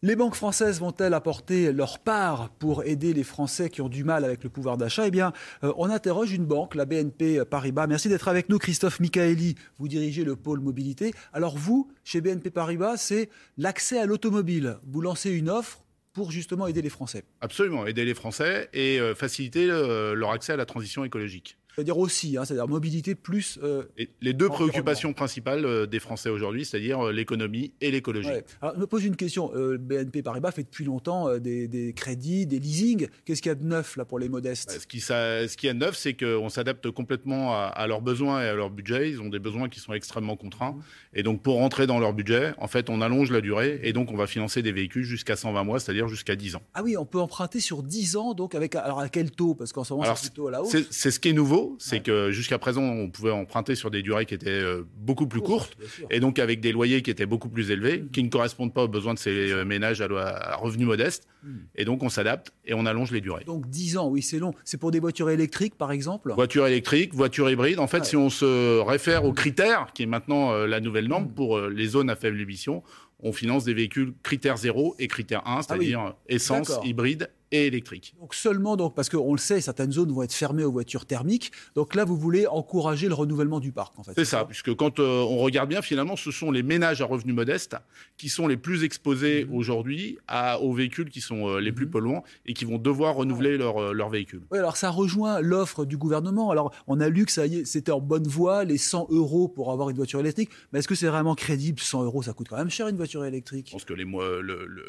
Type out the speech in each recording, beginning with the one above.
Les banques françaises vont-elles apporter leur part pour aider les Français qui ont du mal avec le pouvoir d'achat? Eh bien, euh, on interroge une banque, la BNP Paribas. Merci d'être avec nous, Christophe Michaeli. Vous dirigez le pôle mobilité. Alors vous, chez BNP Paribas, c'est l'accès à l'automobile. Vous lancez une offre pour justement aider les Français. Absolument, aider les Français et euh, faciliter euh, leur accès à la transition écologique c'est-à-dire aussi, hein, c'est-à-dire mobilité plus. Euh, les deux préoccupations principales euh, des Français aujourd'hui, c'est-à-dire euh, l'économie et l'écologie. Alors, je me pose une question. BNP Paribas fait depuis longtemps des, crédits, des leasings. Qu'est-ce qu'il y a de neuf là pour les modestes? Ce, ça, ce qui y a de neuf, c'est qu'on s'adapte complètement à, leurs besoins et à leur budget. Ils ont des besoins qui sont extrêmement contraints. Mmh. Et donc, pour rentrer dans leur budget, en fait, on allonge la durée et donc on va financer des véhicules jusqu'à 120 mois, c'est-à-dire jusqu'à 10 ans. Ah oui, on peut emprunter sur 10 ans, donc avec alors à quel taux? Parce qu'en ce moment, c'est plutôt à la hausse. C'est ce qui est nouveau, c'est que jusqu'à présent, on pouvait emprunter sur des durées qui étaient euh, beaucoup plus courtes et donc avec des loyers qui étaient beaucoup plus élevés, mmh. qui ne correspondent pas aux besoins de ces euh, ménages à, revenus modestes. Mmh. Et donc, on s'adapte et on allonge les durées. Donc, 10 ans, oui, c'est long. C'est pour des voitures électriques, par exemple? Voitures électriques, voitures hybrides. En fait, si on se réfère aux critères, qui est maintenant euh, la nouvelle norme mmh. pour les zones à faible émission, on finance des véhicules critères 0 et critère 1, ah c'est-à-dire essence, hybride et électrique. Donc seulement, donc, parce qu'on le sait, certaines zones vont être fermées aux voitures thermiques. Donc là, vous voulez encourager le renouvellement du parc, en fait. C'est ça, puisque quand euh, on regarde bien, finalement, ce sont les ménages à revenus modestes qui sont les plus exposés mmh. aujourd'hui aux véhicules qui sont euh, les plus mmh. polluants et qui vont devoir renouveler leur, euh, leur véhicule. Oui, alors ça rejoint l'offre du gouvernement. Alors on a lu que ça c'était en bonne voie, les 100 euros pour avoir une voiture électrique. Mais est-ce que c'est vraiment crédible 100 euros, ça coûte quand même cher une voiture électrique? Je pense que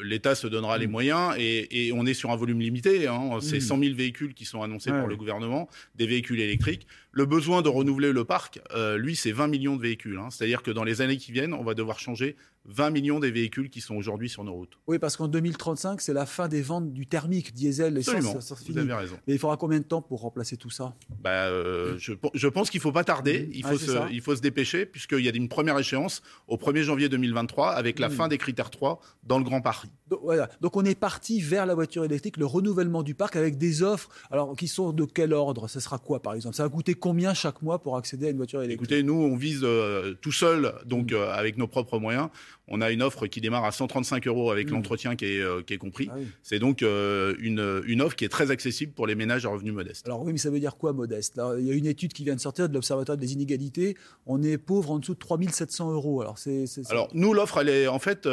l'État se donnera les mmh. moyens et, et on est sur un volume limité. Hein. C'est 100 000 véhicules qui sont annoncés par le gouvernement, des véhicules électriques. Le besoin de renouveler le parc, euh, lui, c'est 20 millions de véhicules. Hein. C'est-à-dire que dans les années qui viennent, on va devoir changer 20 millions des véhicules qui sont aujourd'hui sur nos routes. Oui, parce qu'en 2035, c'est la fin des ventes du thermique, diesel, essence. Ça, vous avez raison. Mais il faudra combien de temps pour remplacer tout ça? Bah, euh, je, pense qu'il ne faut pas tarder. Il faut, se, il faut se dépêcher, puisqu'il y a une première échéance au 1er janvier 2023, avec la fin des critères 3 dans le Grand Paris. Donc, voilà. Donc on est parti vers la voiture électrique, le renouvellement du parc avec des offres. Alors, qui sont de quel ordre? Ça sera quoi, par exemple? Ça va coûter combien chaque mois pour accéder à une voiture électrique Écoutez, nous, on vise euh, tout seul, donc mm. euh, avec nos propres moyens. On a une offre qui démarre à 135 euros avec mm. l'entretien qui est, euh, qui est compris. Ah c'est donc une, une, offre qui est très accessible pour les ménages à revenus modestes. Alors oui, mais ça veut dire quoi modeste? Il y a une étude qui vient de sortir de l'Observatoire des inégalités. On est pauvre en dessous de 3700 euros. Alors, c'est, Alors nous, l'offre, elle est en fait,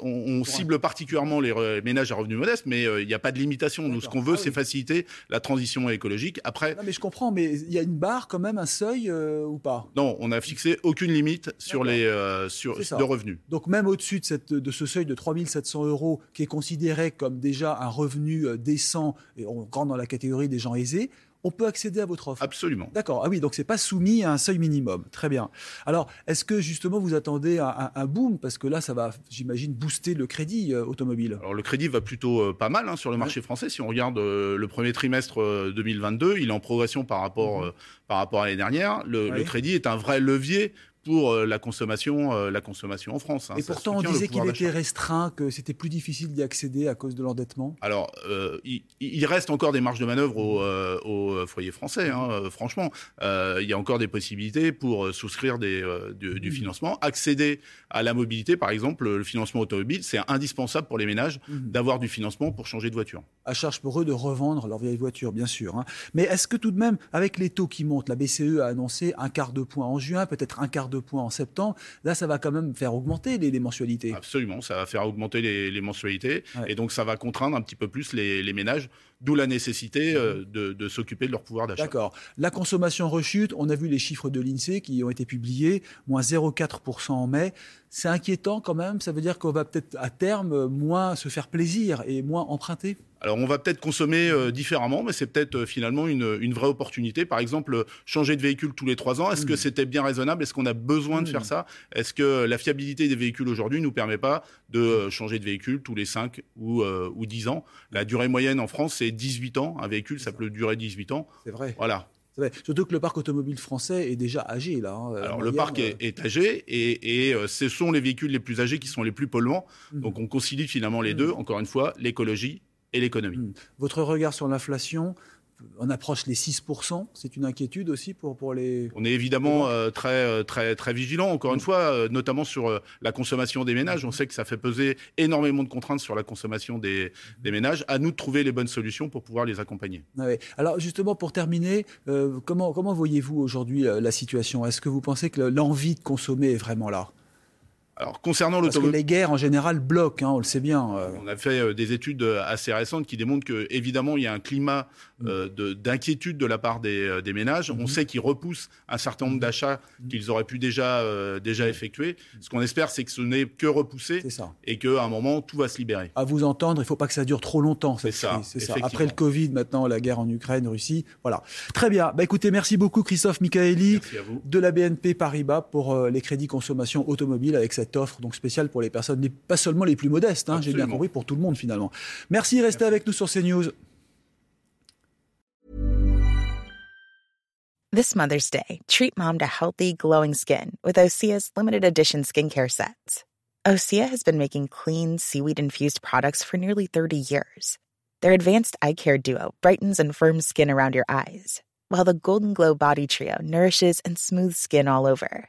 on, cible particulièrement les ménages à revenus modestes, mais il n'y a pas de limitation. Nous, ce qu'on veut, ah c'est faciliter la transition écologique. Après, non, mais je comprends, mais il y a une barre quand même, un seuil euh, ou pas? Non, on n'a fixé aucune limite sur les euh, sur le revenu. Donc même au-dessus de, cette, de ce seuil de 3700 euros, qui est considéré comme déjà un revenu euh, décent, et on rentre dans la catégorie des gens aisés, on peut accéder à votre offre. Absolument. D'accord. Ah oui, donc c'est pas soumis à un seuil minimum. Très bien. Alors, est-ce que justement vous attendez un, boom? Parce que là, ça va, j'imagine, booster le crédit euh, automobile. Alors le crédit va plutôt euh, pas mal hein, sur le marché français. Si on regarde euh, le premier trimestre 2022, il est en progression par rapport mhm. par rapport à l'année dernière. le crédit est un vrai levier pour euh, la consommation, euh, la consommation en France. Hein. Et pourtant, on disait qu'il était restreint, que c'était plus difficile d'y accéder à cause de l'endettement. Alors, euh, il, reste encore des marges de manœuvre aux, foyers français. Hein, franchement, il y a encore des possibilités pour souscrire des, du, financement, accéder à la mobilité, par exemple, le financement automobile, c'est indispensable pour les ménages mhm. d'avoir du financement pour changer de voiture. À charge pour eux de revendre leur vieille voiture, bien sûr. Hein. Mais est-ce que tout de même, avec les taux qui montent, la BCE a annoncé un quart de point en juin, peut-être un quart de points en septembre. Là, ça va quand même faire augmenter les, mensualités. Absolument, ça va faire augmenter les, mensualités. Et donc, ça va contraindre un petit peu plus les, ménages, d'où la nécessité euh, de, s'occuper de leur pouvoir d'achat. D'accord. La consommation rechute, on a vu les chiffres de l'INSEE qui ont été publiés, moins 0,4% en mai. C'est inquiétant quand même, ça veut dire qu'on va peut-être à terme moins se faire plaisir et moins emprunter alors on va peut-être consommer euh, différemment, mais c'est peut-être euh, finalement une, vraie opportunité. Par exemple, changer de véhicule tous les trois ans, est-ce que mmh. c'était bien raisonnable? Est-ce qu'on a besoin de faire mmh. ça? Est-ce que la fiabilité des véhicules aujourd'hui ne nous permet pas de euh, changer de véhicule tous les 5 ou, ou 10 ans? La durée moyenne en France, c'est 18 ans. Un véhicule, ça peut durer 18 ans. C'est vrai. Voilà. Surtout que le parc automobile français est déjà âgé là. Hein, Alors le parc est, âgé et, et ce sont les véhicules les plus âgés qui sont les plus polluants. Mmh. Donc on concilie finalement les deux. Encore une fois, l'écologie et l'économie. Hmm. Votre regard sur l'inflation, on approche les 6%. C'est une inquiétude aussi pour, pour les. On est évidemment euh, très, euh, très, très vigilant, encore une fois, euh, notamment sur la consommation des ménages. On sait que ça fait peser énormément de contraintes sur la consommation des, des ménages. À nous de trouver les bonnes solutions pour pouvoir les accompagner. Ah Alors, justement, pour terminer, comment, comment voyez-vous aujourd'hui la situation? Est-ce que vous pensez que l'envie de consommer est vraiment là? Alors concernant l'automobile, parce que les guerres en général bloquent, hein, on le sait bien. Euh. On a fait euh, des études euh, assez récentes qui démontrent que évidemment il y a un climat mm. d'inquiétude de la part des, ménages. On mm-hmm. sait qu'ils repoussent un certain nombre mm-hmm. d'achats mm-hmm. qu'ils auraient pu déjà déjà effectuer. Ce qu'on espère, c'est que ce n'est que repoussé et qu'à un moment tout va se libérer. À vous entendre, il ne faut pas que ça dure trop longtemps. C'est ça, ça. Après le Covid, maintenant la guerre en Ukraine, Russie, voilà. Très bien. Bah écoutez, merci beaucoup Christophe Michaeli de la BNP Paribas pour les crédits consommation automobile avec cette offre donc spéciale pour les personnes, pas seulement les plus modestes, hein, j'ai bien compris, pour tout le monde finalement. Merci, restez avec nous sur CNews. This Mother's Day, treat mom to healthy, glowing skin with Osea's limited edition skincare sets. Osea has been making clean, seaweed infused products for nearly 30 years. Their advanced eye care duo brightens and firms skin around your eyes, while the Golden Glow Body Trio nourishes and smooths skin all over.